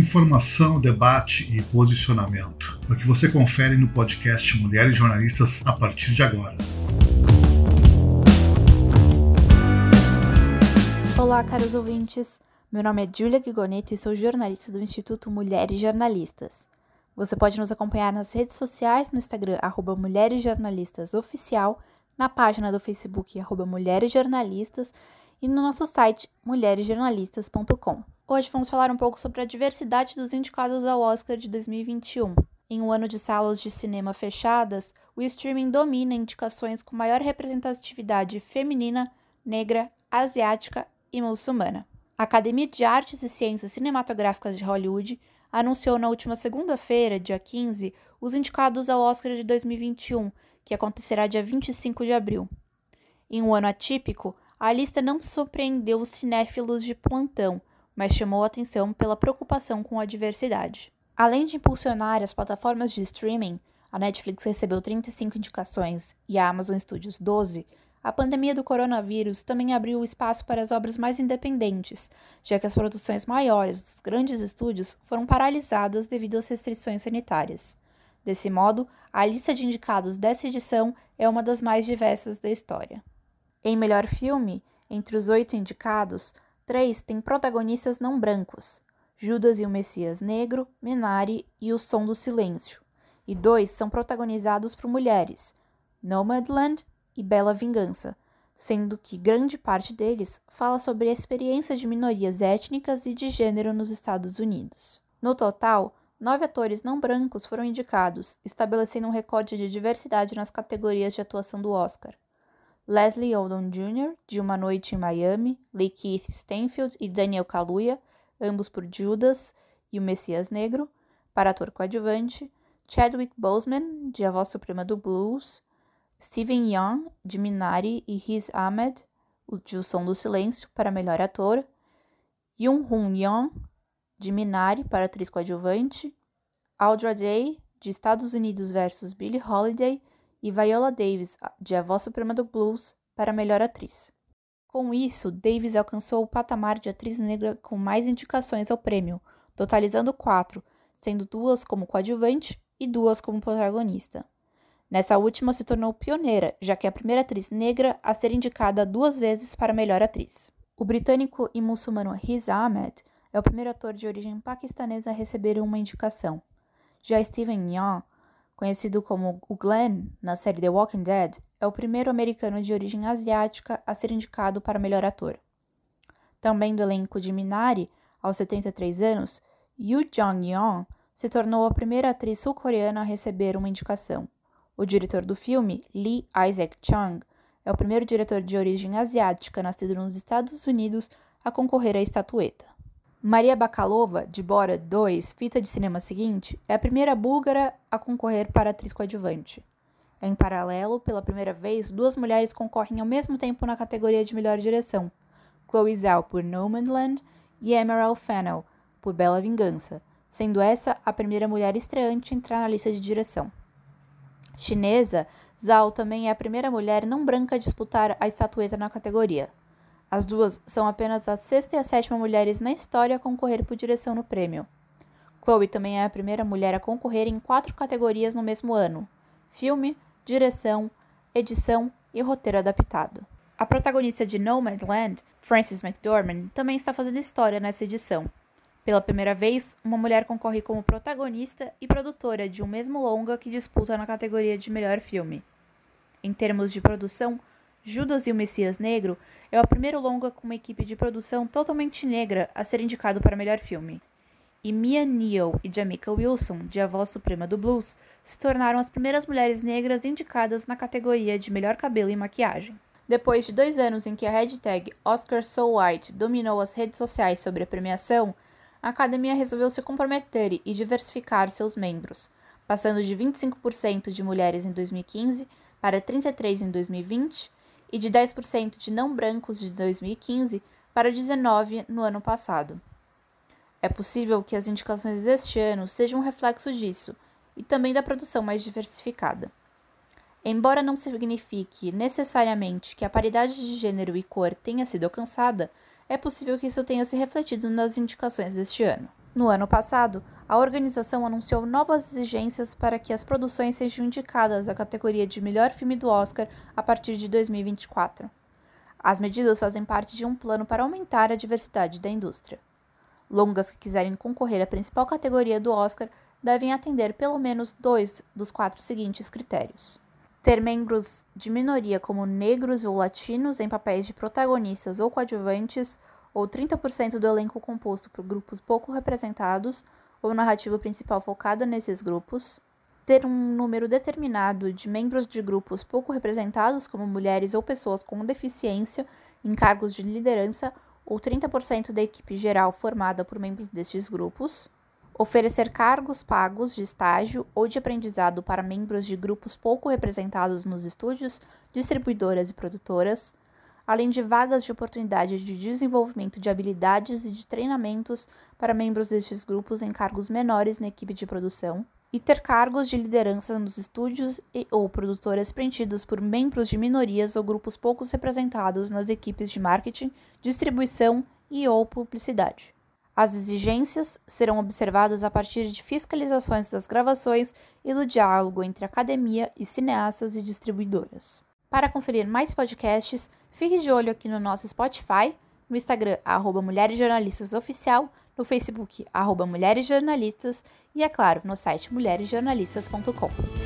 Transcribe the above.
Informação, debate e posicionamento. É o que você confere no podcast Mulheres Jornalistas a partir de agora. Olá, caros ouvintes. Meu nome é Julia Gigoneto e sou jornalista do Instituto Mulheres Jornalistas. Você pode nos acompanhar nas redes sociais no Instagram, arroba Mulheres Jornalistas Oficial, na página do Facebook, arroba Mulheres Jornalistas, e no nosso site, mulheresjornalistas.com. Hoje vamos falar um pouco sobre a diversidade dos indicados ao Oscar de 2021. Em um ano de salas de cinema fechadas, o streaming domina indicações com maior representatividade feminina, negra, asiática e muçulmana. A Academia de Artes e Ciências Cinematográficas de Hollywood anunciou na última segunda-feira, dia 15, os indicados ao Oscar de 2021, que acontecerá dia 25 de abril. Em um ano atípico, a lista não surpreendeu os cinéfilos de plantão, mas chamou atenção pela preocupação com a diversidade. Além de impulsionar as plataformas de streaming, a Netflix recebeu 35 indicações e a Amazon Studios 12. A pandemia do coronavírus também abriu espaço para as obras mais independentes, já que as produções maiores dos grandes estúdios foram paralisadas devido às restrições sanitárias. Desse modo, a lista de indicados dessa edição é uma das mais diversas da história. Em melhor filme, entre os oito indicados, Três têm protagonistas não brancos: Judas e o Messias Negro, Minari e O Som do Silêncio. E dois são protagonizados por mulheres: Nomadland e Bela Vingança, sendo que grande parte deles fala sobre a experiência de minorias étnicas e de gênero nos Estados Unidos. No total, nove atores não brancos foram indicados, estabelecendo um recorde de diversidade nas categorias de atuação do Oscar. Leslie Odom Jr., de Uma Noite em Miami, Lee Keith Stanfield e Daniel Kaluuya, ambos por Judas e o Messias Negro, para ator coadjuvante, Chadwick Boseman, de A Voz Suprema do Blues, Steven Yeun, de Minari e Riz Ahmed, de O Som do Silêncio, para melhor ator, Yoon Hoon Yeon, de Minari, para atriz coadjuvante, Audra Day, de Estados Unidos vs Billie Holiday, e Viola Davis, de A Voz Suprema do Blues, para melhor atriz. Com isso, Davis alcançou o patamar de atriz negra com mais indicações ao prêmio, totalizando quatro, sendo duas como coadjuvante e duas como protagonista. Nessa última se tornou pioneira, já que é a primeira atriz negra a ser indicada duas vezes para melhor atriz. O britânico e muçulmano Riz Ahmed é o primeiro ator de origem paquistanesa a receber uma indicação. Já Steven Yeun Conhecido como o Glenn na série The Walking Dead, é o primeiro americano de origem asiática a ser indicado para melhor ator. Também do elenco de Minari, aos 73 anos, Yoo Jong-yeon se tornou a primeira atriz sul-coreana a receber uma indicação. O diretor do filme, Lee Isaac Chung, é o primeiro diretor de origem asiática nascido nos Estados Unidos a concorrer à estatueta. Maria Bakalova, de Bora 2, fita de cinema seguinte, é a primeira búlgara a concorrer para atriz coadjuvante. Em paralelo, pela primeira vez, duas mulheres concorrem ao mesmo tempo na categoria de melhor direção: Chloe Zhao por Nomadland e Emerald Fennell por Bela Vingança, sendo essa a primeira mulher estreante a entrar na lista de direção. Chinesa, Zhao também é a primeira mulher não branca a disputar a estatueta na categoria. As duas são apenas a sexta e a sétima mulheres na história a concorrer por direção no prêmio. Chloe também é a primeira mulher a concorrer em quatro categorias no mesmo ano: filme, direção, edição e roteiro adaptado. A protagonista de Nomadland, Frances McDormand, também está fazendo história nessa edição. Pela primeira vez, uma mulher concorre como protagonista e produtora de um mesmo longa que disputa na categoria de melhor filme. Em termos de produção, Judas e o Messias Negro é o primeiro longa com uma equipe de produção totalmente negra a ser indicado para melhor filme. E Mia Neal e Jamaica Wilson, de A Voz Suprema do Blues, se tornaram as primeiras mulheres negras indicadas na categoria de melhor cabelo e maquiagem. Depois de dois anos em que a hashtag OscarSoWhite dominou as redes sociais sobre a premiação, a academia resolveu se comprometer e diversificar seus membros, passando de 25% de mulheres em 2015 para 33% em 2020 e de 10% de não brancos de 2015 para 19% no ano passado. É possível que as indicações deste ano sejam um reflexo disso e também da produção mais diversificada. Embora não signifique necessariamente que a paridade de gênero e cor tenha sido alcançada, é possível que isso tenha se refletido nas indicações deste ano. No ano passado, a organização anunciou novas exigências para que as produções sejam indicadas à categoria de melhor filme do Oscar a partir de 2024. As medidas fazem parte de um plano para aumentar a diversidade da indústria. Longas que quiserem concorrer à principal categoria do Oscar devem atender pelo menos dois dos quatro seguintes critérios: ter membros de minoria como negros ou latinos em papéis de protagonistas ou coadjuvantes, ou 30% do elenco composto por grupos pouco representados, ou narrativa principal focada nesses grupos, ter um número determinado de membros de grupos pouco representados, como mulheres ou pessoas com deficiência, em cargos de liderança ou 30% da equipe geral formada por membros destes grupos, oferecer cargos pagos de estágio ou de aprendizado para membros de grupos pouco representados nos estúdios, distribuidoras e produtoras, além de vagas de oportunidade de desenvolvimento de habilidades e de treinamentos para membros destes grupos em cargos menores na equipe de produção, e ter cargos de liderança nos estúdios e, ou produtoras preenchidos por membros de minorias ou grupos poucos representados nas equipes de marketing, distribuição e ou publicidade. As exigências serão observadas a partir de fiscalizações das gravações e do diálogo entre academia e cineastas e distribuidoras. Para conferir mais podcasts, fique de olho aqui no nosso Spotify, no Instagram, arroba Mulheres Jornalistas Oficial, no Facebook, arroba Mulheres Jornalistas e, é claro, no site mulheresjornalistas.com.